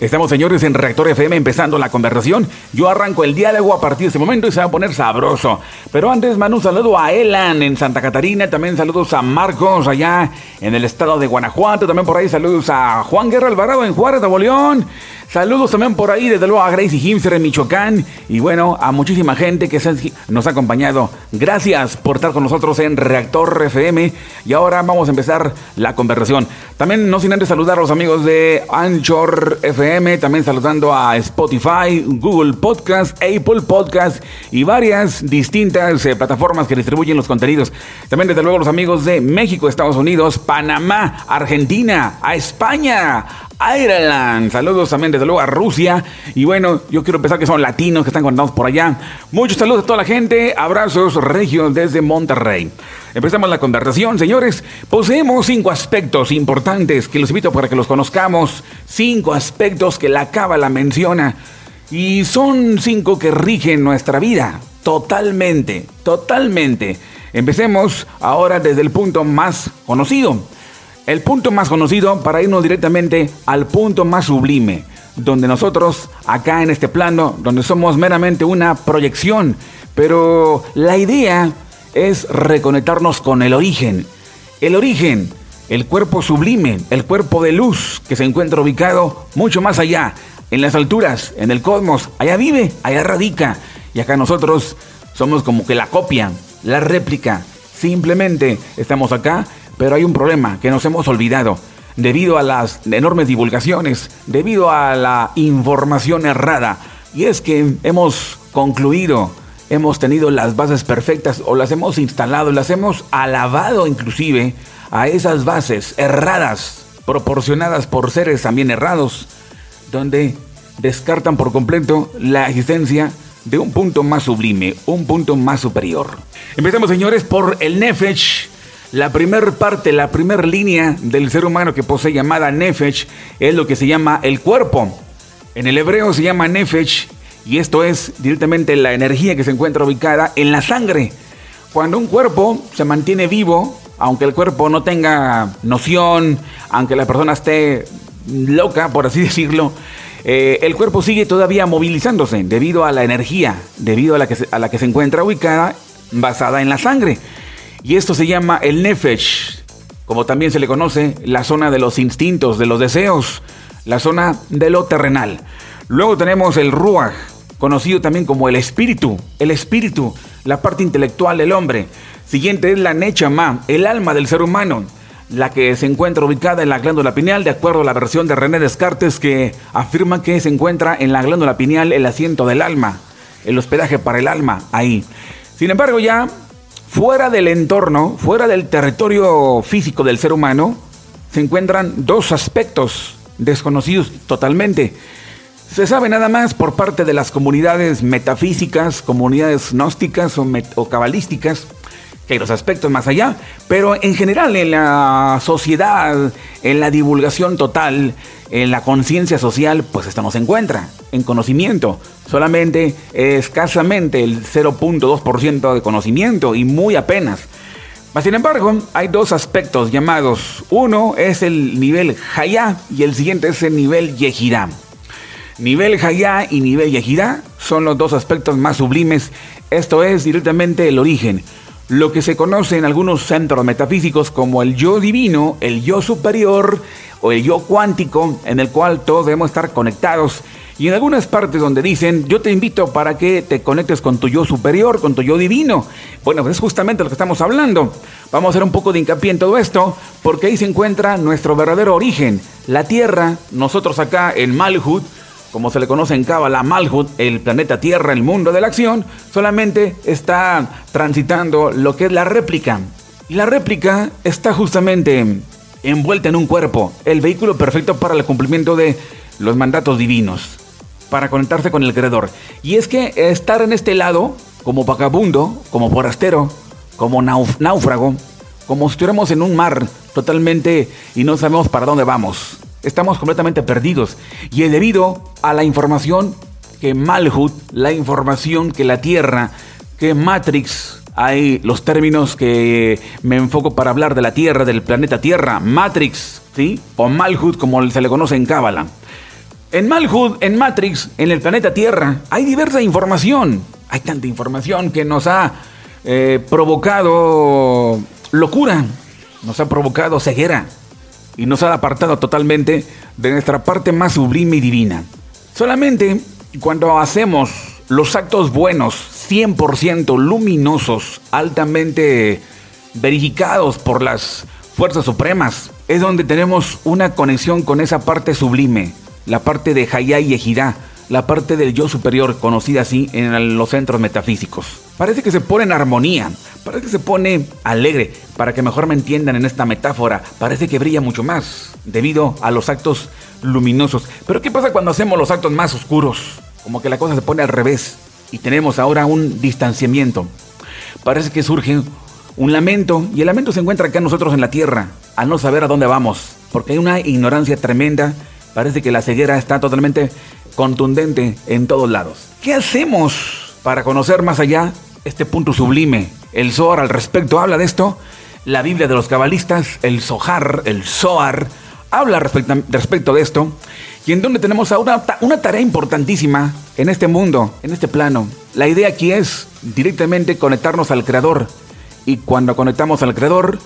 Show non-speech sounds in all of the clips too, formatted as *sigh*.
Estamos, señores, en Reactor FM empezando la conversación. Yo arranco el diálogo a partir de este momento y se va a poner sabroso. Pero antes, mando un saludo a Elan en Santa Catarina. También saludos a Marcos allá en el estado de Guanajuato. También por ahí saludos a Juan Guerra Alvarado en Juárez, Nuevo León. Saludos también por ahí, desde luego, a Gracie Himser en Michoacán. Y bueno, a muchísima gente que nos ha acompañado. Gracias por estar con nosotros en Reactor FM. Y ahora vamos a empezar la conversación. También no sin antes saludar a los amigos de Anchor FM. También saludando a Spotify, Google Podcast, Apple Podcast y varias distintas eh, plataformas que distribuyen los contenidos. También, desde luego, los amigos de México, Estados Unidos, Panamá, Argentina, a España, Ireland. Saludos también desde luego a Rusia. Y bueno, yo quiero pensar que son latinos que están conectados por allá. Muchos saludos a toda la gente. Abrazos regios desde Monterrey. Empezamos la conversación, señores. Poseemos cinco aspectos importantes que los invito para que los conozcamos. Cinco aspectos que la Cábala menciona. Y son cinco que rigen nuestra vida. Totalmente, totalmente. Empecemos ahora desde el punto más conocido el punto más conocido para irnos directamente al punto más sublime, donde nosotros, acá en este plano, donde somos meramente una proyección, pero la idea es reconectarnos con el origen. El origen, el cuerpo sublime, el cuerpo de luz que se encuentra ubicado mucho más allá, en las alturas, en el cosmos, allá vive, allá radica. Y acá nosotros somos como que la copia, la réplica. Simplemente estamos acá pero hay un problema que nos hemos olvidado. Debido a las enormes divulgaciones, debido a la información errada. Y es que hemos concluido, hemos tenido las bases perfectas o las hemos instalado, las hemos alabado inclusive a esas bases erradas, proporcionadas por seres también errados, donde descartan por completo la existencia de un punto más sublime, un punto más superior. Empezamos, señores, por el Nefesh, la primer parte, la primera línea del ser humano que posee llamada Nefesh es lo que se llama el cuerpo. En el hebreo se llama Nefesh y esto es directamente la energía que se encuentra ubicada en la sangre. Cuando un cuerpo se mantiene vivo, aunque el cuerpo no tenga noción, aunque la persona esté loca, por así *laughs* decirlo, eh, el cuerpo sigue todavía movilizándose debido a la energía, debido a la, que a la que se encuentra ubicada basada en la sangre. Y esto se llama el Nefesh, como también se le conoce, la zona de los instintos, de los deseos, la zona de lo terrenal. Luego tenemos el Ruach, conocido también como el espíritu, el espíritu, la parte intelectual del hombre. Siguiente es la Nechama, el alma del ser humano, la que se encuentra ubicada en la glándula pineal, de acuerdo a la versión de René Descartes que afirma que se encuentra en la glándula pineal el asiento del alma, el hospedaje para el alma, ahí. Sin embargo, ya Fuera del entorno, fuera del territorio físico del ser humano, se encuentran dos aspectos desconocidos totalmente. Se sabe nada más por parte de las comunidades metafísicas, comunidades gnósticas o, cabalísticas, que hay los aspectos más allá, pero en general en la sociedad, en la divulgación total, en la conciencia social, pues esto no se encuentra, en conocimiento. Solamente escasamente el 0.2% de conocimiento y muy apenas. Sin embargo, hay dos aspectos llamados. Uno es el nivel Hayá y el siguiente es el nivel Yehirá. Nivel Hayá y nivel Yehirá son los dos aspectos más sublimes. Esto es directamente el origen lo que se conoce en algunos centros metafísicos como el yo divino, el yo superior o el yo cuántico, en el cual todos debemos estar conectados. Y en algunas partes donde dicen, yo te invito para que te conectes con tu yo superior, con tu yo divino. Bueno, pues es justamente lo que estamos hablando. Vamos a hacer un poco de hincapié en todo esto, porque ahí se encuentra nuestro verdadero origen. La Tierra, nosotros acá en Malhut, como se le conoce en Kabbalah, Malhut, el planeta Tierra, el mundo de la acción, solamente está transitando lo que es la réplica. Y la réplica está justamente envuelta en un cuerpo, el vehículo perfecto para el cumplimiento de los mandatos divinos, para conectarse con el Creador. Y es que estar en este lado, como vagabundo, como forastero, como náufrago, como si estuviéramos en un mar totalmente y no sabemos para dónde vamos estamos completamente perdidos. Y es debido a la información que Malhut, la información que la Tierra, que Matrix, hay los términos que me enfoco para hablar de la Tierra, del planeta Tierra, Matrix, ¿sí? O Malhut, como se le conoce en Cábala. En Malhud, en Matrix, en el planeta Tierra, hay diversa información. Hay tanta información que nos ha eh, provocado locura, nos ha provocado ceguera y nos ha apartado totalmente de nuestra parte más sublime y divina. Solamente cuando hacemos los actos buenos, 100% luminosos, altamente verificados por las fuerzas supremas, es donde tenemos una conexión con esa parte sublime, la parte de Hayá y Ejidá, la parte del yo superior, conocida así en los centros metafísicos. Parece que se pone en armonía, parece que se pone alegre, para que mejor me entiendan en esta metáfora, parece que brilla mucho más, debido a los actos luminosos. Pero ¿qué pasa cuando hacemos los actos más oscuros? Como que la cosa se pone al revés y tenemos ahora un distanciamiento. Parece que surge un lamento y el lamento se encuentra acá nosotros en la tierra, al no saber a dónde vamos, porque hay una ignorancia tremenda. Parece que la ceguera está totalmente contundente en todos lados. ¿Qué hacemos para conocer más allá este punto sublime? El Zohar al respecto habla de esto. La Biblia de los cabalistas, el Zohar, el Zohar, habla respecto, respecto de esto. Y en donde tenemos ahora una tarea importantísima en este mundo, en este plano. La idea aquí es directamente conectarnos al Creador. Y cuando conectamos al Creador,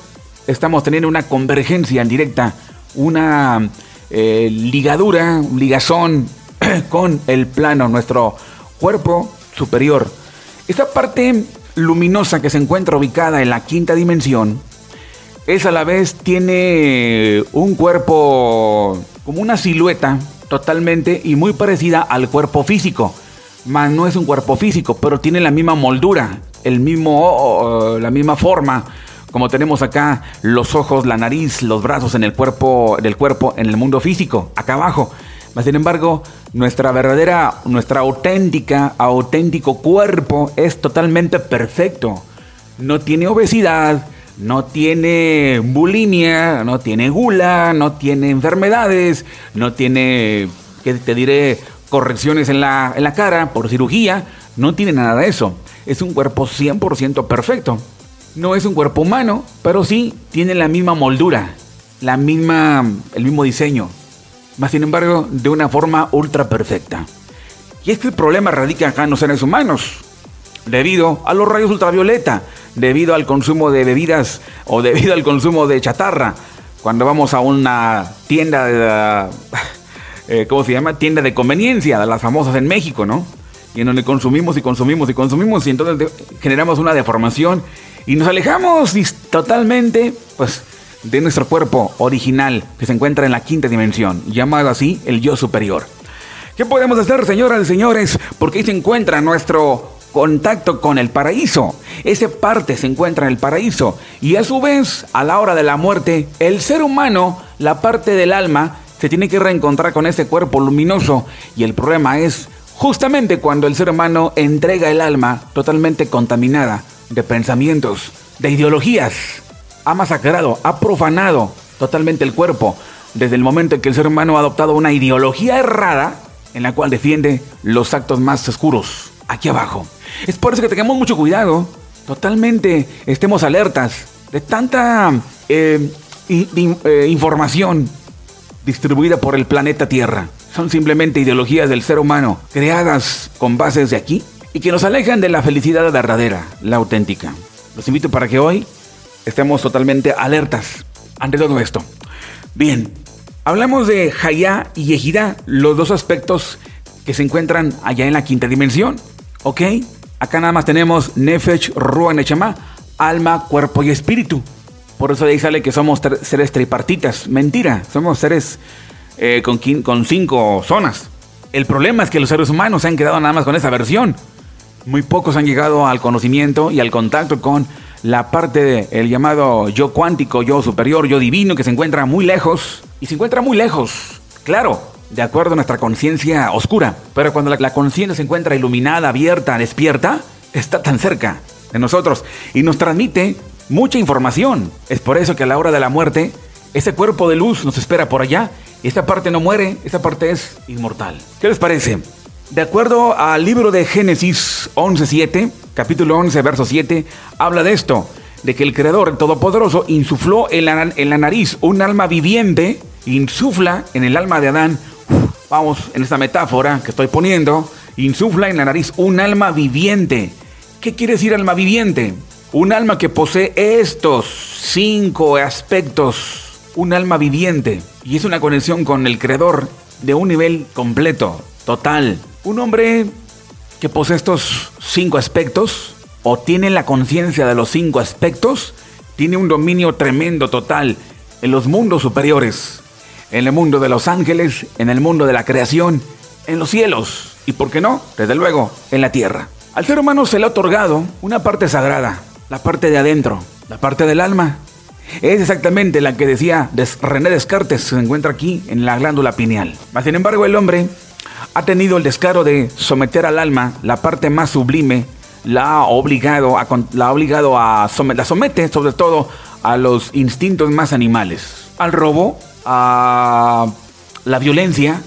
estamos teniendo una convergencia en directa, una eh, ligadura, un ligazón *clears throat* con el plano, nuestro cuerpo superior. Esta parte luminosa que se encuentra ubicada en la quinta dimensión, es a la vez tiene un cuerpo como una silueta totalmente y muy parecida al cuerpo físico. Más no es un cuerpo físico, pero tiene la misma moldura, el mismo, la misma forma, como tenemos acá los ojos, la nariz, los brazos en el cuerpo, del cuerpo en el mundo físico, acá abajo. Sin embargo, nuestra verdadera, nuestra auténtica, auténtico cuerpo es totalmente perfecto. No tiene obesidad, no tiene bulimia, no tiene gula, no tiene enfermedades, no tiene, que te diré, correcciones en la, en la cara por cirugía, no tiene nada de eso. Es un cuerpo 100% perfecto. No es un cuerpo humano, pero sí tiene la misma moldura, la misma, el mismo diseño más sin embargo de una forma ultra perfecta. Y es que el problema radica acá en los seres humanos, debido a los rayos ultravioleta, debido al consumo de bebidas o debido al consumo de chatarra. Cuando vamos a una tienda de... *laughs* Eh, ¿Cómo se llama? Tienda de conveniencia, las famosas en México, ¿no? Y en donde consumimos y consumimos y consumimos y entonces generamos una deformación y nos alejamos totalmente, pues, de nuestro cuerpo original que se encuentra en la quinta dimensión, llamado así el yo superior. ¿Qué podemos hacer, señoras y señores? Porque ahí se encuentra nuestro contacto con el paraíso. Ese parte se encuentra en el paraíso. Y a su vez, a la hora de la muerte, el ser humano, la parte del alma, se tiene que reencontrar con ese cuerpo luminoso. Y el problema es justamente cuando el ser humano entrega el alma totalmente contaminada de pensamientos, de ideologías, ha masacrado, ha profanado totalmente el cuerpo desde el momento en que el ser humano ha adoptado una ideología errada en la cual defiende los actos más oscuros, aquí abajo. Es por eso que tengamos mucho cuidado, totalmente estemos alertas de tanta eh, eh, información distribuida por el planeta Tierra. Son simplemente ideologías del ser humano creadas con bases de aquí y que nos alejan de la felicidad verdadera, la auténtica. Los invito para que hoy estemos totalmente alertas ante todo esto. Bien, hablamos de Hayá y Ejidá, los dos aspectos que se encuentran allá en la quinta dimensión. ¿Ok? Acá nada más tenemos Nefesh, Ruach, Nechama, alma, cuerpo y espíritu. Por eso de ahí sale que somos seres tripartitas. Mentira, somos seres eh, con, con cinco zonas. El problema es que los seres humanos se han quedado nada más con esa versión. Muy pocos han llegado al conocimiento y al contacto con la parte del llamado yo cuántico, yo superior, yo divino, que se encuentra muy lejos, y se encuentra muy lejos, claro, de acuerdo a nuestra conciencia oscura, pero cuando la, conciencia se encuentra iluminada, abierta, despierta, está tan cerca de nosotros y nos transmite mucha información. Es por eso que a la hora de la muerte, ese cuerpo de luz nos espera por allá, y esta parte no muere, esta parte es inmortal. ¿Qué les parece? De acuerdo al libro de Génesis 11.7, capítulo 11, verso 7, habla de esto, de que el Creador, Todopoderoso, insufló en la, en la nariz un alma viviente, insufla en el alma de Adán vamos, en esta metáfora que estoy poniendo, insufla en la nariz un alma viviente. ¿Qué quiere decir alma viviente? Un alma que posee estos cinco aspectos. Un alma viviente. Y es una conexión con el creador de un nivel completo, total. Un hombre que posee estos cinco aspectos o tiene la conciencia de los cinco aspectos, tiene un dominio tremendo, total, en los mundos superiores, en el mundo de los ángeles, en el mundo de la creación, en los cielos y, ¿por qué no?, desde luego, en la tierra. Al ser humano se le ha otorgado una parte sagrada, la parte de adentro, la parte del alma. Es exactamente la que decía René Descartes, se encuentra aquí en la glándula pineal. Mas, sin embargo, el hombre ha tenido el descaro de someter al alma, la parte más sublime, la ha obligado a, la obligado a la somete sobre todo a los instintos más animales, al robo, a la violencia,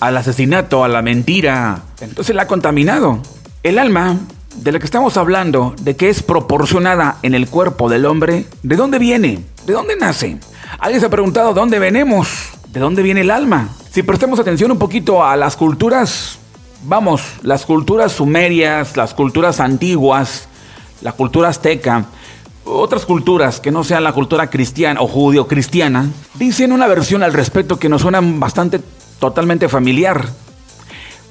al asesinato, a la mentira. Entonces la ha contaminado. El alma de la que estamos hablando, de que es proporcionada en el cuerpo del hombre, ¿de dónde viene? ¿De dónde nace? ¿Alguien se ha preguntado dónde venimos? ¿De dónde viene el alma? Si prestemos atención un poquito a las culturas, vamos, las culturas sumerias, las culturas antiguas, la cultura azteca, otras culturas que no sean la cultura cristiana o judío-cristiana, dicen una versión al respecto que nos suena bastante totalmente familiar.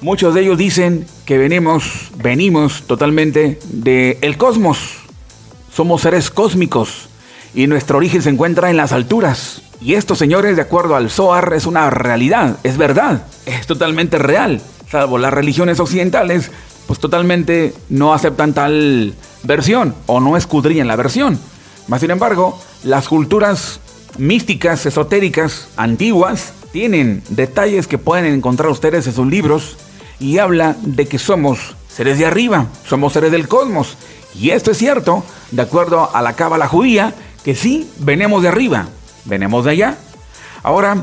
Muchos de ellos dicen que venimos, venimos totalmente del el cosmos. Somos seres cósmicos y nuestro origen se encuentra en las alturas. Y esto, señores, de acuerdo al Zohar, es una realidad, es verdad, es totalmente real. Salvo las religiones occidentales, pues totalmente no aceptan tal versión o no escudriñan la versión. Más sin embargo, las culturas místicas, esotéricas, antiguas, tienen detalles que pueden encontrar ustedes en sus libros y habla de que somos seres de arriba, somos seres del cosmos. Y esto es cierto, de acuerdo a la cábala judía, que sí, venimos de arriba, venimos de allá. Ahora,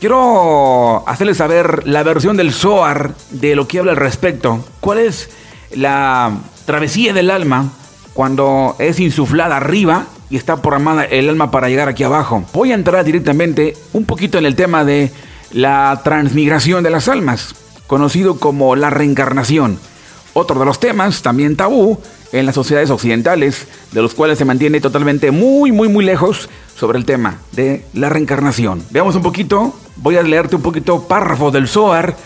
quiero hacerles saber la versión del Zohar de lo que habla al respecto. ¿Cuál es la travesía del alma cuando es insuflada arriba y está programada el alma para llegar aquí abajo? Voy a entrar directamente un poquito en el tema de la transmigración de las almas, conocido como la reencarnación. Otro de los temas, también tabú, en las sociedades occidentales, de los cuales se mantiene totalmente muy, muy, muy lejos sobre el tema de la reencarnación. Veamos un poquito, voy a leerte un poquito párrafo del Zohar,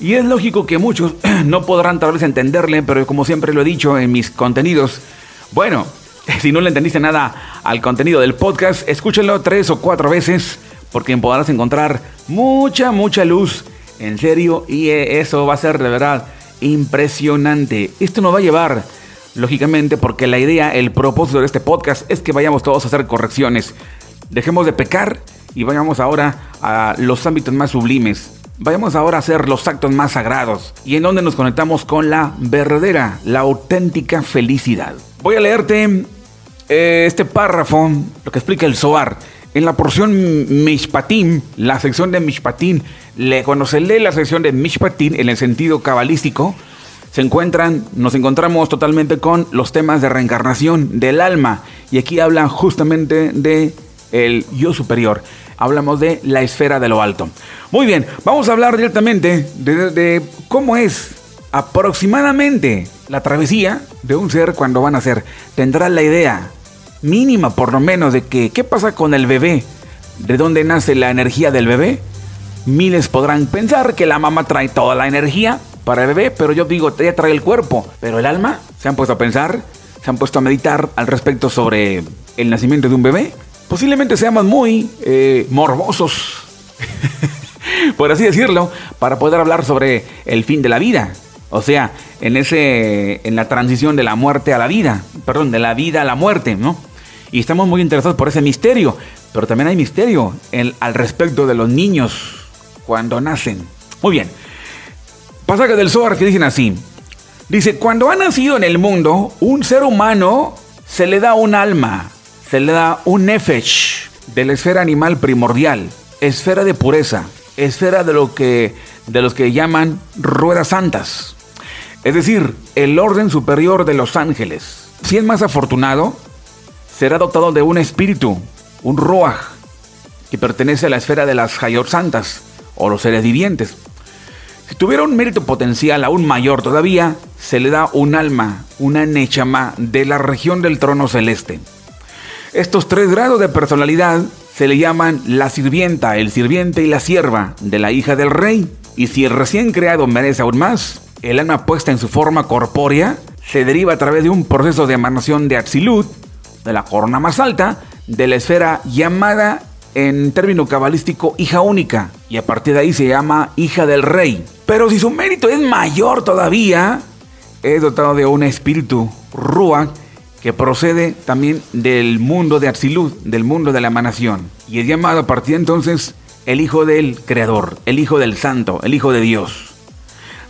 y es lógico que muchos *clears throat* no podrán tal vez entenderle, pero como siempre lo he dicho en mis contenidos, bueno, *laughs* si no le entendiste nada al contenido del podcast, escúchenlo tres o cuatro veces, porque podrás encontrar mucha, mucha luz, en serio, y eso va a ser de verdad impresionante. Esto nos va a llevar, lógicamente, porque la idea, el propósito de este podcast es que vayamos todos a hacer correcciones. Dejemos de pecar y vayamos ahora a los ámbitos más sublimes. Vayamos ahora a hacer los actos más sagrados y en donde nos conectamos con la verdadera, la auténtica felicidad. Voy a leerte eh, este párrafo, lo que explica el Zohar. En la porción Mishpatim, la sección de Mishpatim, cuando se lee la sección de Mishpatim en el sentido cabalístico, se encuentran, nos encontramos totalmente con los temas de reencarnación del alma. Y aquí hablan justamente de el yo superior. Hablamos de la esfera de lo alto. Muy bien, vamos a hablar directamente de, de cómo es aproximadamente la travesía de un ser cuando van a ser. Tendrá la idea mínima por lo menos de que qué pasa con el bebé, de dónde nace la energía del bebé. Miles podrán pensar que la mamá trae toda la energía para el bebé, pero yo digo, ella trae el cuerpo, pero el alma, ¿se han puesto a pensar? ¿Se han puesto a meditar al respecto sobre el nacimiento de un bebé? Posiblemente seamos muy eh, morbosos, *laughs* por así decirlo, para poder hablar sobre el fin de la vida. O sea, en ese en la transición de la muerte a la vida, perdón, de la vida a la muerte, ¿no? y estamos muy interesados por ese misterio. Pero también hay misterio al respecto de los niños cuando nacen. Muy bien. Pasaje del Zohar que dicen así. Dice, cuando ha nacido en el mundo, un ser humano se le da un alma, se le da un nefesh de la esfera animal primordial, esfera de pureza, esfera de lo que de los que llaman ruedas santas. Es decir, el orden superior de los ángeles. Si es más afortunado, será dotado de un espíritu, un ruach, que pertenece a la esfera de las Hayor Santas o los seres vivientes. Si tuviera un mérito potencial aún mayor todavía, se le da un alma, una nechama de la región del trono celeste. Estos tres grados de personalidad se le llaman la sirvienta, el sirviente y la sierva de la hija del rey. Y si el recién creado merece aún más, el alma puesta en su forma corpórea se deriva a través de un proceso de emanación de Atsilut, de la corona más alta, de la esfera llamada en término cabalístico hija única, y a partir de ahí se llama hija del rey. Pero si su mérito es mayor todavía, es dotado de un espíritu, Ruach, que procede también del mundo de Atsilud, del mundo de la emanación. Y es llamado a partir de entonces el Hijo del Creador, el Hijo del Santo, el Hijo de Dios.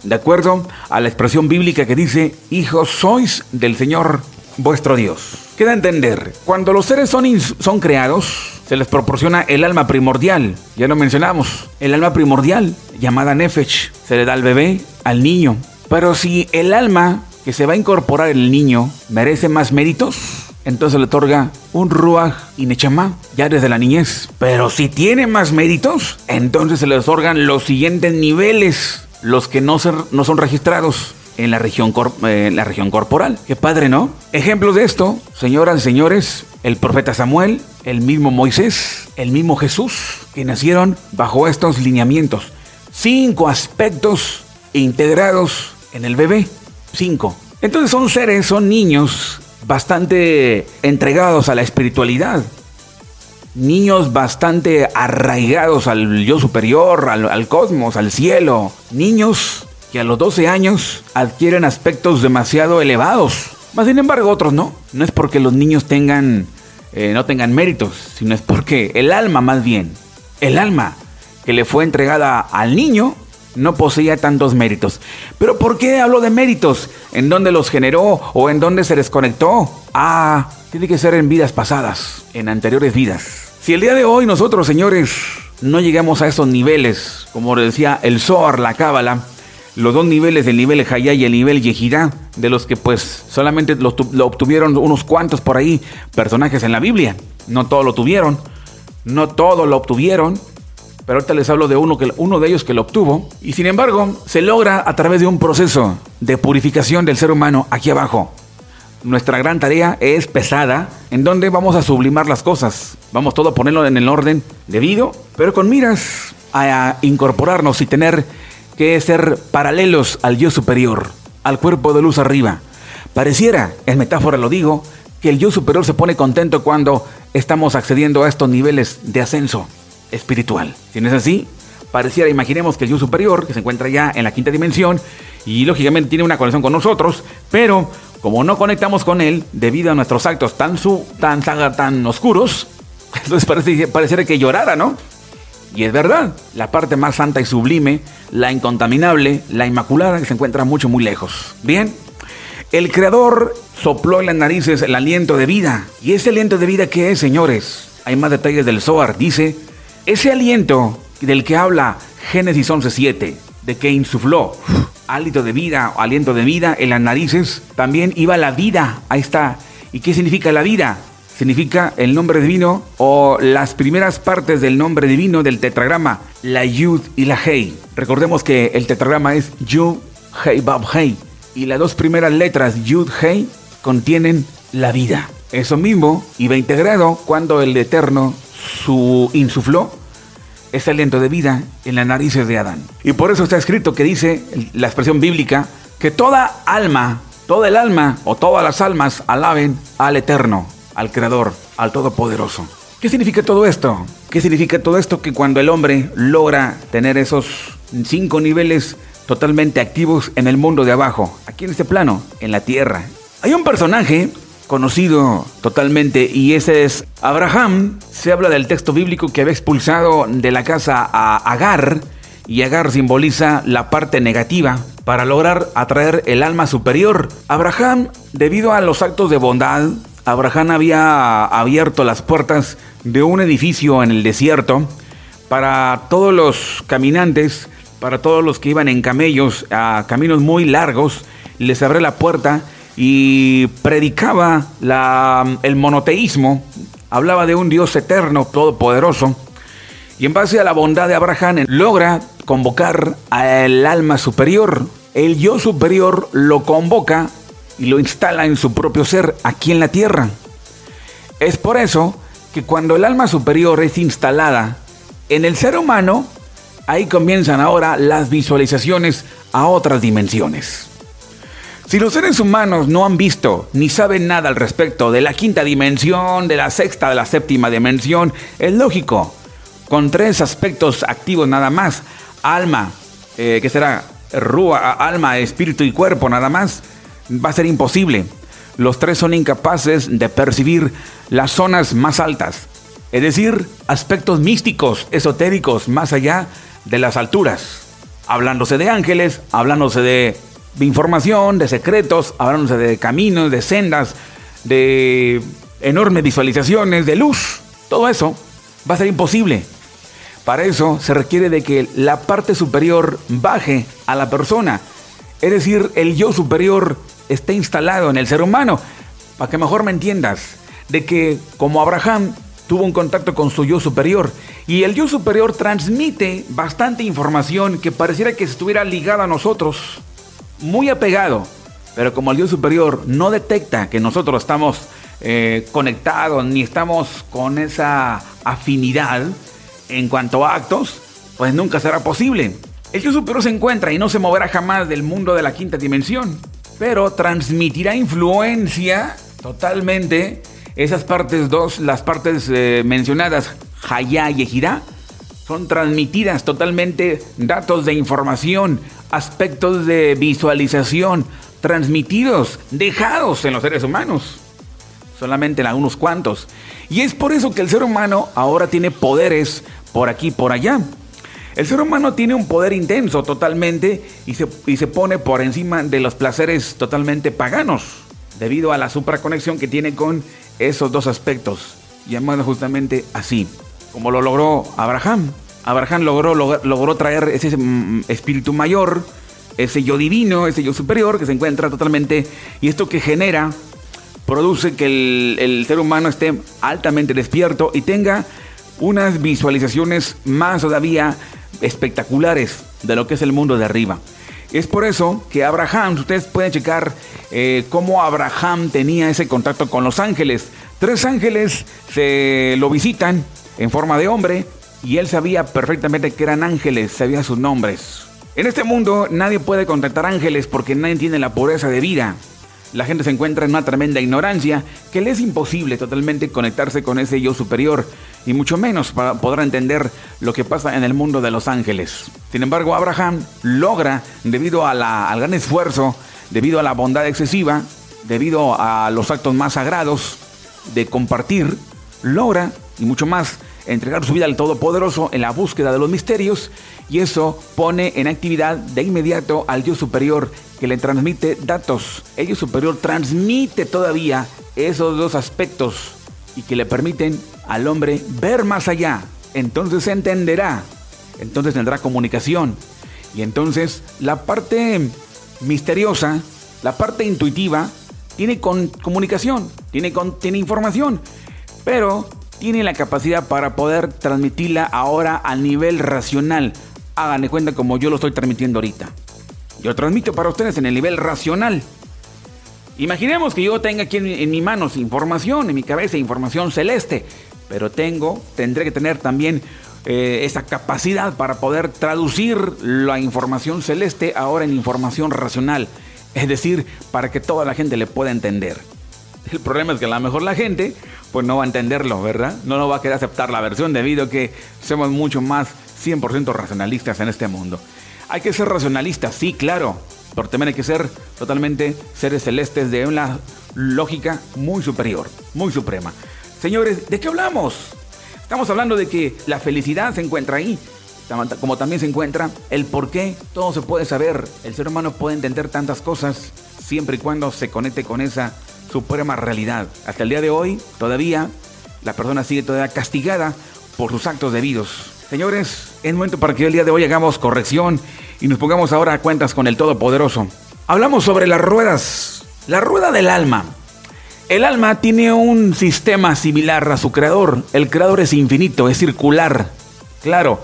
De acuerdo a la expresión bíblica que dice, hijos sois del Señor vuestro Dios. Queda entender, cuando los seres son, son creados, se les proporciona el alma primordial, ya lo mencionamos, el alma primordial, llamada Nefesh, se le da al bebé, al niño. Pero si el alma que se va a incorporar el niño merece más méritos, entonces le otorga un Ruach y Nechama ya desde la niñez. Pero si tiene más méritos, entonces se le otorgan los siguientes niveles, los que no, no son registrados en la, región eh, en la región corporal. Qué padre, ¿no? Ejemplos de esto, señoras y señores, el profeta Samuel, el mismo Moisés, el mismo Jesús, que nacieron bajo estos lineamientos. Cinco aspectos integrados en el bebé. Cinco. Entonces son seres, son niños bastante entregados a la espiritualidad. Niños bastante arraigados al yo superior, al, al cosmos, al cielo. Niños que a los 12 años adquieren aspectos demasiado elevados. Más sin embargo, otros no. No es porque los niños tengan, eh, no tengan méritos, sino es porque el alma más bien, el alma que le fue entregada al niño, no poseía tantos méritos. Pero ¿por qué hablo de méritos? ¿En dónde los generó o en dónde se desconectó? Ah, tiene que ser en vidas pasadas, en anteriores vidas. Si el día de hoy nosotros, señores, no llegamos a esos niveles, como decía el Zohar, la Cábala, los dos niveles, el nivel Hayá y el nivel Yehidá, de los que pues solamente lo, obtuvieron unos cuantos por ahí personajes en la Biblia. No todos lo tuvieron, no todos lo obtuvieron, pero ahorita les hablo de uno, que, uno de ellos que lo obtuvo. Y sin embargo, se logra a través de un proceso de purificación del ser humano aquí abajo. Nuestra gran tarea es pesada, en donde vamos a sublimar las cosas. Vamos todo a ponerlo en el orden debido, pero con miras a incorporarnos y tener que es ser paralelos al yo superior, al cuerpo de luz arriba. Pareciera, en metáfora lo digo, que el yo superior se pone contento cuando estamos accediendo a estos niveles de ascenso espiritual. Si no es así, pareciera, imaginemos que el yo superior, que se encuentra ya en la quinta dimensión, y lógicamente tiene una conexión con nosotros, pero como no conectamos con él debido a nuestros actos tan, su, tan, tan oscuros, *laughs* entonces parece, pareciera que llorara, ¿no? Y es verdad, la parte más santa y sublime, la incontaminable, la inmaculada, que se encuentra mucho, muy lejos. Bien, el Creador sopló en las narices el aliento de vida. ¿Y ese aliento de vida qué es, señores? Hay más detalles del Zohar. Dice, ese aliento del que habla Génesis 11.7, de que insufló hálito de vida, aliento de vida en las narices, también iba la vida. Ahí está. ¿Y qué significa la vida? Significa el nombre divino o las primeras partes del nombre divino del tetragrama, la Yud y la Hei. Recordemos que el tetragrama es Yud, Hei, Bab, Hei. Y las dos primeras letras Yud, Hei contienen la vida. Eso mismo iba integrado cuando el Eterno su insufló ese aliento de vida en las narices de Adán. Y por eso está escrito que dice la expresión bíblica que toda alma, toda el alma o todas las almas alaben al Eterno al Creador, al Todopoderoso. ¿Qué significa todo esto? ¿Qué significa todo esto? Que cuando el hombre logra tener esos cinco niveles totalmente activos en el mundo de abajo, aquí en este plano, en la tierra. Hay un personaje conocido totalmente y ese es Abraham. Se habla del texto bíblico que había expulsado de la casa a Agar y Agar simboliza la parte negativa para lograr atraer el alma superior. Abraham, debido a los actos de bondad, Abraham había abierto las puertas de un edificio en el desierto para todos los caminantes, para todos los que iban en camellos a caminos muy largos, les abrió la puerta y predicaba el monoteísmo, hablaba de un Dios eterno, todopoderoso, Y en base a la bondad de Abraham, logra convocar al alma superior. El yo superior lo convoca y lo instala en su propio ser aquí en la tierra. Es por eso que cuando el alma superior es instalada en el ser humano, ahí comienzan ahora las visualizaciones a otras dimensiones. Si los seres humanos no han visto ni saben nada al respecto de la quinta dimensión, de la sexta, de la séptima dimensión, es lógico. Con tres aspectos activos nada más, alma, eh, que será rúa, alma, espíritu y cuerpo nada más, va a ser imposible. Los tres son incapaces de percibir las zonas más altas, es decir, aspectos místicos, esotéricos, más allá de las alturas. Hablándose de ángeles, hablándose de información, de secretos, hablándose de caminos, de sendas, de enormes visualizaciones, de luz. Todo eso va a ser imposible. Para eso se requiere de que la parte superior baje a la persona. Es decir, el yo superior esté instalado en el ser humano. Para que mejor me entiendas, de que como Abraham tuvo un contacto con su yo superior y el yo superior transmite bastante información que pareciera que estuviera ligada a nosotros muy apegado, pero como el Dios superior no detecta que nosotros estamos eh, conectados ni estamos con esa afinidad en cuanto a actos, pues nunca será posible. El Dios superior se encuentra y no se moverá jamás del mundo de la quinta dimensión, pero transmitirá influencia totalmente esas partes dos, las partes eh, mencionadas, Hayá y Ejirá, son transmitidas totalmente datos de información, aspectos de visualización, transmitidos, dejados en los seres humanos. Solamente en algunos cuantos. Y es por eso que el ser humano ahora tiene poderes por aquí por allá. El ser humano tiene un poder intenso totalmente y se, y se pone por encima de los placeres totalmente paganos, debido a la supraconexión que tiene con esos dos aspectos, llamados justamente así como lo logró Abraham. Abraham logró, logró, traer ese mm, espíritu mayor, ese yo divino, ese yo superior que se encuentra totalmente, y esto que genera, produce que el, el ser humano esté altamente despierto y tenga unas visualizaciones más todavía espectaculares de lo que es el mundo de arriba. Es por eso que Abraham, ustedes pueden checar eh, cómo Abraham tenía ese contacto con los ángeles. Tres ángeles se lo visitan en forma de hombre y él sabía perfectamente que eran ángeles, sabía sus nombres. En este mundo nadie puede contactar ángeles porque nadie tiene la pureza de vida. La gente se encuentra en una tremenda ignorancia que le es imposible totalmente conectarse con ese yo superior y mucho menos para poder entender lo que pasa en el mundo de los ángeles. Sin embargo, Abraham logra, debido a al gran esfuerzo, debido a la bondad excesiva, debido a los actos más sagrados de compartir, logra y mucho más entregar su vida al Todopoderoso en la búsqueda de los misterios y eso pone en actividad de inmediato al Dios superior que le transmite datos. El Dios superior transmite todavía esos dos aspectos y que le permiten al hombre ver más allá. Entonces entenderá, entonces tendrá comunicación y entonces la parte misteriosa, la parte intuitiva, tiene comunicación, tiene, tiene información, pero tiene la capacidad para poder transmitirla ahora a nivel racional. Háganle cuenta como yo lo estoy transmitiendo ahorita. Yo transmito para ustedes en el nivel racional. Imaginemos que yo tenga aquí en, mi manos información, en mi cabeza información celeste, pero tengo, tendré que tener también eh, esa capacidad para poder traducir la información celeste ahora en información racional. Es decir, para que toda la gente le pueda entender. El problema es que a lo mejor la gente pues no va a entenderlo, ¿verdad? No nos va a querer aceptar la versión debido a que somos mucho más 100% racionalistas en este mundo. Hay que ser racionalistas, sí, claro, pero también hay que ser totalmente seres celestes de una lógica muy superior, muy suprema. Señores, ¿de qué hablamos? Estamos hablando de que la felicidad se encuentra ahí, como también se encuentra el por qué todo se puede saber. El ser humano puede entender tantas cosas siempre y cuando se conecte con esa suprema realidad. Hasta el día de hoy, todavía, la persona sigue todavía castigada por sus actos debidos. Señores, es momento para que el día de hoy hagamos corrección y nos pongamos ahora a cuentas con el Todopoderoso. Hablamos sobre las ruedas, la rueda del alma. El alma tiene un sistema similar a su creador. El creador es infinito, es circular. Claro,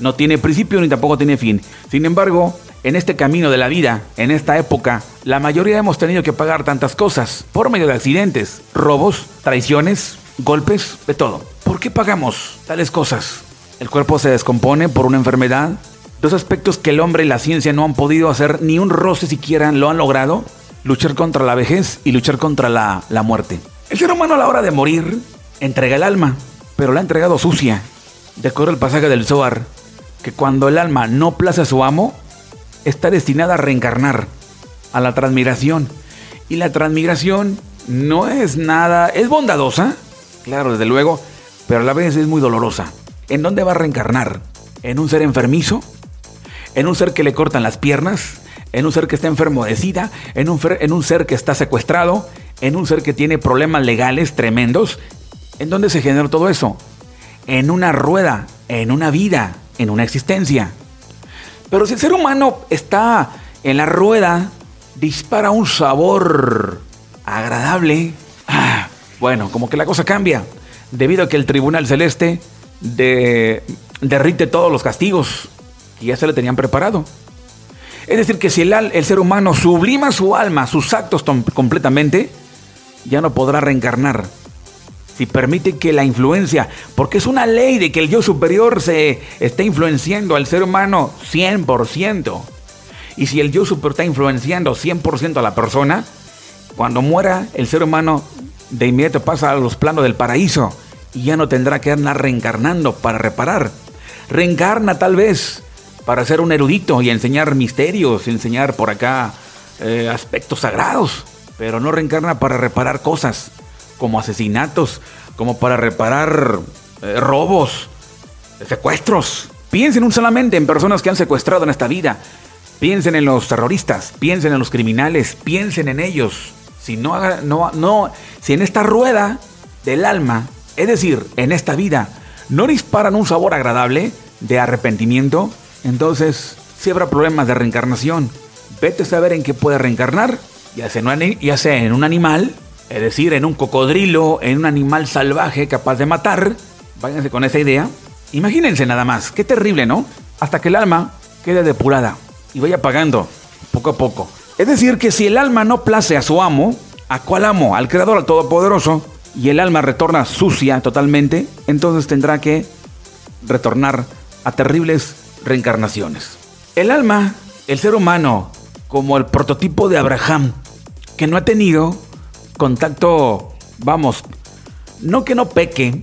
no tiene principio ni tampoco tiene fin. Sin embargo, en este camino de la vida, en esta época, la mayoría hemos tenido que pagar tantas cosas por medio de accidentes, robos, traiciones, golpes, de todo. ¿Por qué pagamos tales cosas? El cuerpo se descompone por una enfermedad. Dos aspectos que el hombre y la ciencia no han podido hacer ni un roce siquiera lo han logrado. Luchar contra la vejez y luchar contra la, la muerte. El ser humano a la hora de morir entrega el alma, pero la ha entregado sucia. De acuerdo al pasaje del Zohar, que cuando el alma no place a su amo, está destinada a reencarnar a la transmigración. Y la transmigración no es nada, es bondadosa, claro, desde luego, pero a la vez es muy dolorosa. ¿En dónde va a reencarnar? ¿En un ser enfermizo? ¿En un ser que le cortan las piernas? ¿En un ser que está enfermo de sida? ¿En un, en un ser que está secuestrado? ¿En un ser que tiene problemas legales tremendos? ¿En dónde se generó todo eso? En una rueda, en una vida, en una existencia. Pero si el ser humano está en la rueda, dispara un sabor agradable. Ah, bueno, como que la cosa cambia, debido a que el Tribunal Celeste derrite todos los castigos que ya se le tenían preparado. Es decir, que si el, el ser humano sublima su alma, sus actos completamente, ya no podrá reencarnar si permite que la influencia, porque es una ley de que el yo superior se está influenciando al ser humano 100%. Y si el yo superior está influenciando 100% a la persona, cuando muera el ser humano de inmediato pasa a los planos del paraíso y ya no tendrá que andar reencarnando para reparar. Reencarna tal vez para ser un erudito y enseñar misterios, enseñar por acá eh, aspectos sagrados, pero no reencarna para reparar cosas como asesinatos, como para reparar eh, robos, secuestros. Piensen solamente en personas que han secuestrado en esta vida. Piensen en los terroristas, piensen en los criminales, piensen en ellos. Si no, no, no, si en esta rueda del alma, es decir, en esta vida, no disparan un sabor agradable de arrepentimiento, entonces si habrá problemas de reencarnación. Vete a saber en qué puede reencarnar, ya sea en un animal, es decir, en un cocodrilo, en un animal salvaje capaz de matar. Váyanse con esa idea. Imagínense nada más, qué terrible, ¿no? Hasta que el alma quede depurada y vaya pagando poco a poco. Es decir, que si el alma no place a su amo, ¿a cuál amo? Al Creador, al Todopoderoso, y el alma retorna sucia totalmente, entonces tendrá que retornar a terribles reencarnaciones. El alma, el ser humano, como el prototipo de Abraham, que no ha tenido contacto, vamos, no que no peque,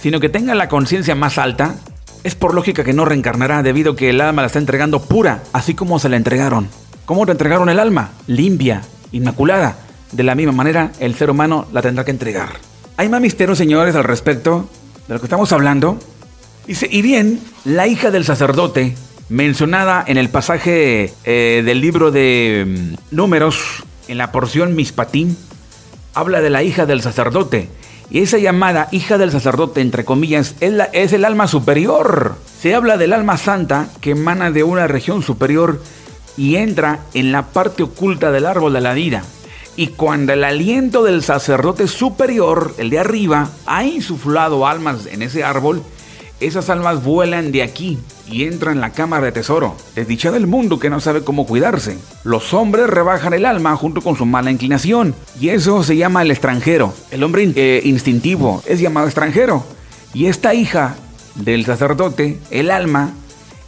sino que tenga la conciencia más alta, es por lógica que no reencarnará debido a que el alma la está entregando pura, así como se la entregaron. ¿Cómo te entregaron el alma? Limpia, inmaculada. De la misma manera, el ser humano la tendrá que entregar. Hay más misterios, señores, al respecto de lo que estamos hablando. Y bien, la hija del sacerdote, mencionada en el pasaje eh, del libro de mm, Números, en la porción Mispatín, habla de la hija del sacerdote. Y esa llamada hija del sacerdote, entre comillas, es, es el alma superior. Se habla del alma santa que emana de una región superior y entra en la parte oculta del árbol de la vida. Y cuando el aliento del sacerdote superior, el de arriba, ha insuflado almas en ese árbol, esas almas vuelan de aquí y entran en la cámara de tesoro. Desdicha del mundo que no sabe cómo cuidarse. Los hombres rebajan el alma junto con su mala inclinación. Y eso se llama el extranjero. El hombre eh, instintivo es llamado extranjero. Y esta hija del sacerdote, el alma,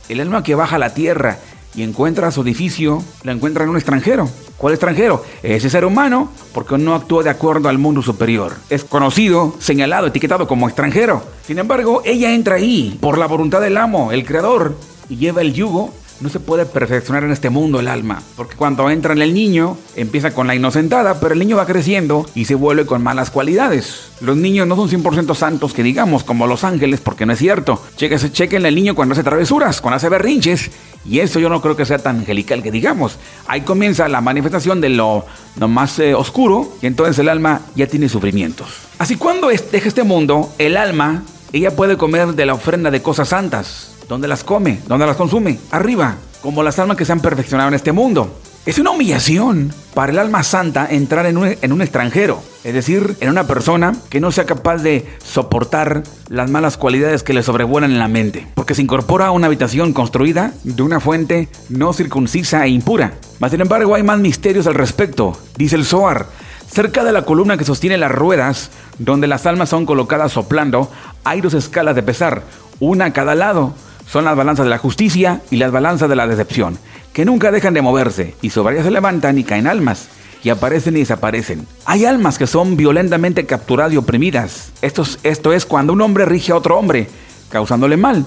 el alma que baja a la tierra y encuentra su edificio, la encuentra en un extranjero. ¿Cuál extranjero? Ese ser humano, porque no actúa de acuerdo al mundo superior. Es conocido, señalado, etiquetado como extranjero. Sin embargo, ella entra ahí por la voluntad del amo, el creador, y lleva el yugo no se puede perfeccionar en este mundo el alma, porque cuando entra en el niño, empieza con la inocentada, pero el niño va creciendo y se vuelve con malas cualidades. Los niños no son 100% santos, que digamos, como los ángeles, porque no es cierto. Chequen el niño cuando hace travesuras, cuando hace berrinches, y eso yo no creo que sea tan angelical que digamos. Ahí comienza la manifestación de lo, más eh, oscuro, y entonces el alma ya tiene sufrimientos. Así cuando deja este mundo, el alma, ella puede comer de la ofrenda de cosas santas ¿Dónde las come? ¿Dónde las consume? Arriba, como las almas que se han perfeccionado en este mundo. Es una humillación para el alma santa entrar en un, extranjero. Es decir, en una persona que no sea capaz de soportar las malas cualidades que le sobrevuelan en la mente. Porque se incorpora a una habitación construida de una fuente no circuncisa e impura. Mas sin embargo hay más misterios al respecto, dice el Zohar. Cerca de la columna que sostiene las ruedas, donde las almas son colocadas soplando, hay dos escalas de pesar, una a cada lado. Son las balanzas de la justicia y las balanzas de la decepción, que nunca dejan de moverse, y sobre ellas se levantan y caen almas y aparecen y desaparecen. Hay almas que son violentamente capturadas y oprimidas. Esto es, cuando un hombre rige a otro hombre, causándole mal.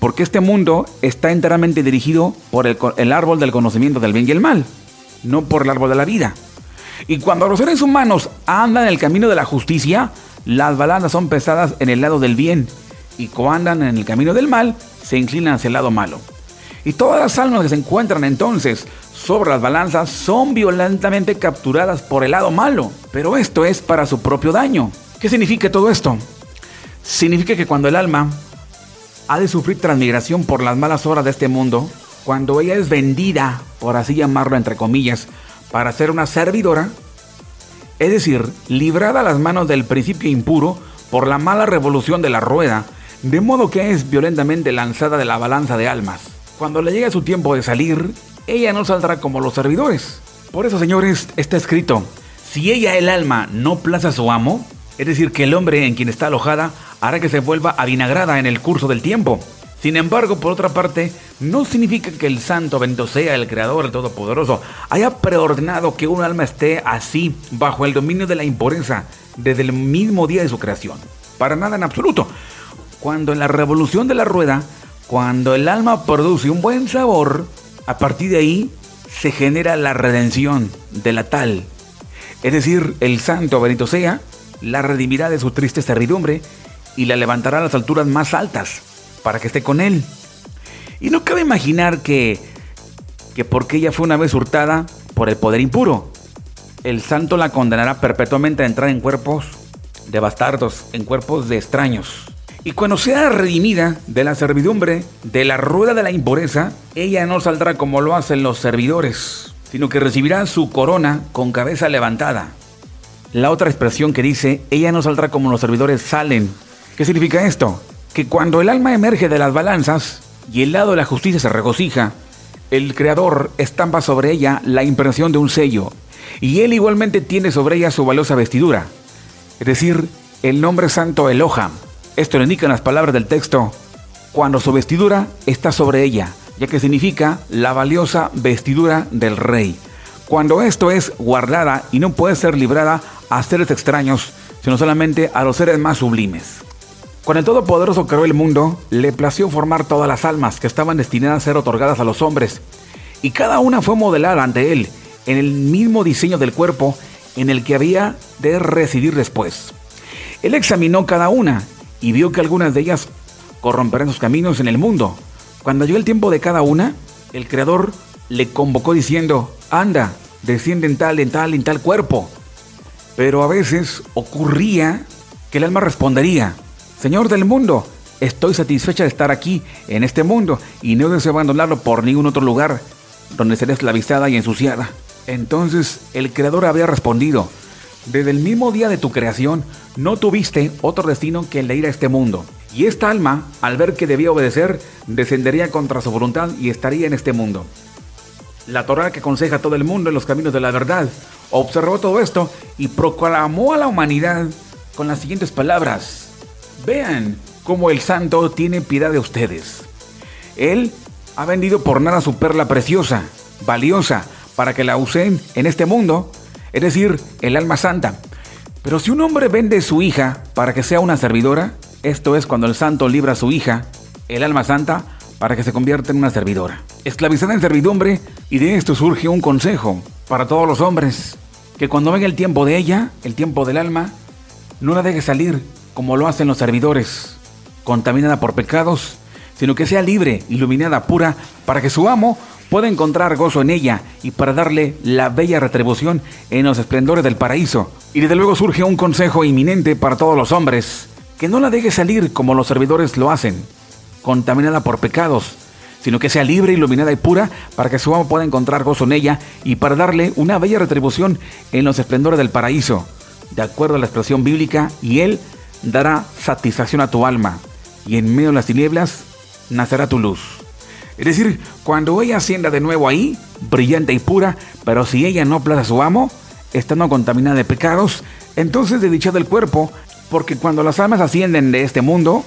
Porque este mundo está enteramente dirigido por el, el árbol del conocimiento del bien y el mal, no por el árbol de la vida. Y cuando los seres humanos andan en el camino de la justicia, las balanzas son pesadas en el lado del bien. Y cuando andan en el camino del mal, se inclinan hacia el lado malo. Y todas las almas que se encuentran entonces sobre las balanzas son violentamente capturadas por el lado malo, pero esto es para su propio daño. ¿Qué significa todo esto? Significa que cuando el alma ha de sufrir transmigración por las malas obras de este mundo, cuando ella es vendida, por así llamarlo entre comillas, para ser una servidora, es decir, librada a las manos del principio impuro por la mala revolución de la rueda, de modo que es violentamente lanzada de la balanza de almas. Cuando le llegue su tiempo de salir, ella no saldrá como los servidores. Por eso, señores, está escrito, si ella el alma no plaza a su amo, es decir, que el hombre en quien está alojada hará que se vuelva avinagrada en el curso del tiempo. Sin embargo, por otra parte, no significa que el santo bendito sea el creador, el todopoderoso, haya preordenado que un alma esté así, bajo el dominio de la impureza, desde el mismo día de su creación. Para nada en absoluto. Cuando en la revolución de la rueda, cuando el alma produce un buen sabor, a partir de ahí se genera la redención de la tal. Es decir, el santo Benito sea la redimirá de su triste servidumbre y la levantará a las alturas más altas para que esté con él. Y no cabe imaginar que, que porque ella fue una vez hurtada por el poder impuro, el santo la condenará perpetuamente a entrar en cuerpos de bastardos, en cuerpos de extraños. Y cuando sea redimida de la servidumbre, de la rueda de la impureza, ella no saldrá como lo hacen los servidores, sino que recibirá su corona con cabeza levantada. La otra expresión que dice, ella no saldrá como los servidores salen. ¿Qué significa esto? Que cuando el alma emerge de las balanzas y el lado de la justicia se regocija, el Creador estampa sobre ella la impresión de un sello, y él igualmente tiene sobre ella su valiosa vestidura, es decir, el nombre santo Eloham esto lo indican las palabras del texto, cuando su vestidura está sobre ella, ya que significa la valiosa vestidura del rey. Cuando esto es guardada y no puede ser librada a seres extraños, sino solamente a los seres más sublimes. Cuando el Todopoderoso creó el mundo, le plació formar todas las almas que estaban destinadas a ser otorgadas a los hombres, y cada una fue modelada ante él en el mismo diseño del cuerpo en el que había de residir después. Él examinó cada una y vio que algunas de ellas corromperán sus caminos en el mundo. Cuando llegó el tiempo de cada una, el Creador le convocó diciendo, anda, desciende en tal, en tal, en tal cuerpo. Pero a veces ocurría que el alma respondería, Señor del mundo, estoy satisfecha de estar aquí, en este mundo, y no deseo abandonarlo por ningún otro lugar donde seré esclavizada y ensuciada. Entonces el Creador había respondido, desde el mismo día de tu creación, no tuviste otro destino que el de ir a este mundo. Y esta alma, al ver que debía obedecer, descendería contra su voluntad y estaría en este mundo. La Torah que aconseja a todo el mundo en los caminos de la verdad, observó todo esto y proclamó a la humanidad con las siguientes palabras. Vean cómo el santo tiene piedad de ustedes. Él ha vendido por nada su perla preciosa, valiosa, para que la usen en este mundo es decir, el alma santa. Pero si un hombre vende su hija para que sea una servidora, esto es cuando el santo libra a su hija, el alma santa, para que se convierta en una servidora. Esclavizada en servidumbre, y de esto surge un consejo para todos los hombres, que cuando venga el tiempo de ella, el tiempo del alma, no la deje salir como lo hacen los servidores, contaminada por pecados, sino que sea libre, iluminada, pura, para que su amo puede encontrar gozo en ella y para darle la bella retribución en los esplendores del paraíso. Y desde luego surge un consejo inminente para todos los hombres, que no la deje salir como los servidores lo hacen, contaminada por pecados, sino que sea libre, iluminada y pura para que su amo pueda encontrar gozo en ella y para darle una bella retribución en los esplendores del paraíso, de acuerdo a la expresión bíblica, y Él dará satisfacción a tu alma, y en medio de las tinieblas nacerá tu luz. Es decir, cuando ella ascienda de nuevo ahí, brillante y pura, pero si ella no plaza a su amo, estando contaminada de pecados, entonces de dicha del cuerpo, porque cuando las almas ascienden de este mundo,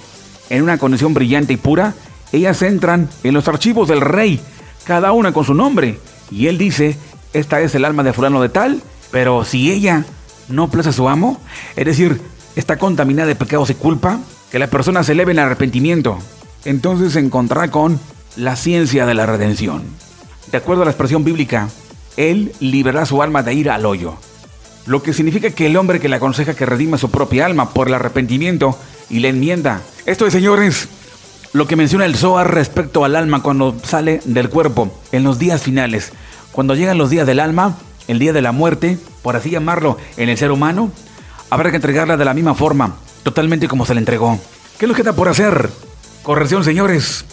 en una condición brillante y pura, ellas entran en los archivos del rey, cada una con su nombre, y él dice, esta es el alma de fulano de tal, pero si ella no plaza a su amo, es decir, está contaminada de pecados y culpa, que la persona se eleve en arrepentimiento, entonces se encontrará con la ciencia de la redención. De acuerdo a la expresión bíblica, Él liberará su alma de ir al hoyo. Lo que significa que el hombre que le aconseja que redima su propia alma por el arrepentimiento y la enmienda. Esto es, señores, lo que menciona el Zohar respecto al alma cuando sale del cuerpo en los días finales. Cuando llegan los días del alma, el día de la muerte, por así llamarlo, en el ser humano, habrá que entregarla de la misma forma, totalmente como se le entregó. ¿Qué es lo por hacer? Corrección, señores.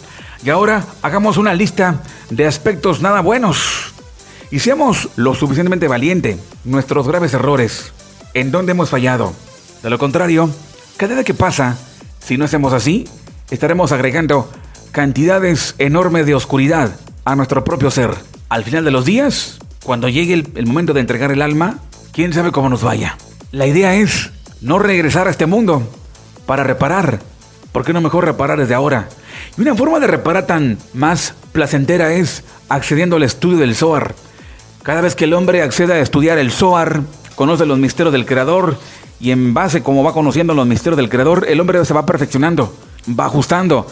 Y ahora hagamos una lista de aspectos nada buenos. Y seamos lo suficientemente valiente, nuestros graves errores, en donde hemos fallado. De lo contrario, cada día que pasa, si no hacemos así, estaremos agregando cantidades enormes de oscuridad a nuestro propio ser. Al final de los días, cuando llegue el, el momento de entregar el alma, quién sabe cómo nos vaya. La idea es no regresar a este mundo para reparar. ¿Por qué no mejor reparar desde ahora? Y una forma de reparar tan más placentera es accediendo al estudio del Zohar. Cada vez que el hombre accede a estudiar el Zohar, conoce los misterios del Creador y en base como va conociendo los misterios del Creador, el hombre se va perfeccionando, va ajustando,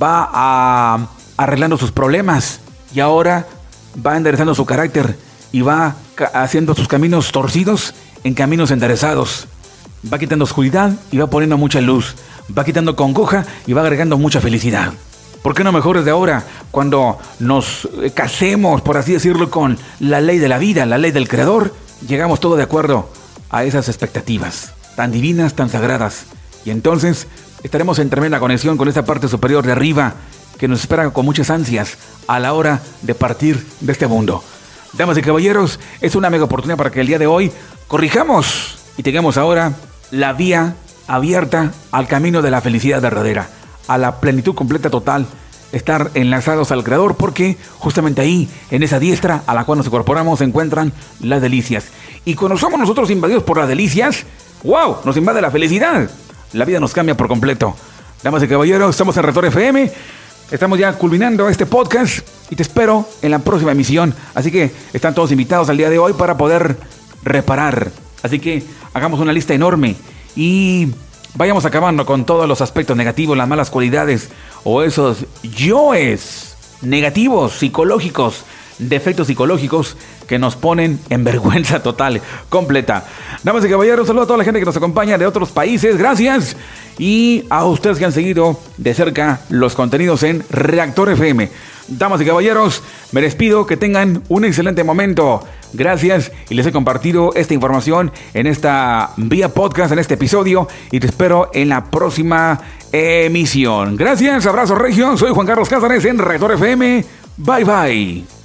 va a, arreglando sus problemas y ahora va enderezando su carácter y va haciendo sus caminos torcidos en caminos enderezados. Va quitando oscuridad y va poniendo mucha luz. Va quitando congoja y va agregando mucha felicidad. ¿Por qué no mejor desde ahora, cuando nos eh, casemos, por así decirlo, con la ley de la vida, la ley del Creador, llegamos todo de acuerdo a esas expectativas, tan divinas, tan sagradas? Y entonces estaremos en tremenda conexión con esa parte superior de arriba que nos espera con muchas ansias a la hora de partir de este mundo. Damas y caballeros, es una mega oportunidad para que el día de hoy corrijamos y tengamos ahora la vía abierta al camino de la felicidad verdadera a la plenitud completa total, estar enlazados al Creador, porque justamente ahí, en esa diestra a la cual nos incorporamos, se encuentran las delicias. Y cuando somos nosotros invadidos por las delicias, ¡wow! Nos invade la felicidad. La vida nos cambia por completo. Damas y caballeros, estamos en Retor FM. Estamos ya culminando este podcast y te espero en la próxima emisión. Así que están todos invitados al día de hoy para poder reparar. Así que hagamos una lista enorme y vayamos acabando con todos los aspectos negativos, las malas cualidades o esos yoes negativos, psicológicos, defectos psicológicos que nos ponen en *laughs* vergüenza total, completa. Damas y caballeros, saludo a toda la gente que nos acompaña de otros países, gracias. Y a ustedes que han seguido de cerca los contenidos en Reactor FM. Damas y caballeros, me despido, que tengan un excelente momento. Gracias y les he compartido esta información en esta vía podcast, en este episodio y te espero en la próxima emisión. Gracias, abrazo regio, soy Juan Carlos Cázares en Reactor FM. Bye bye.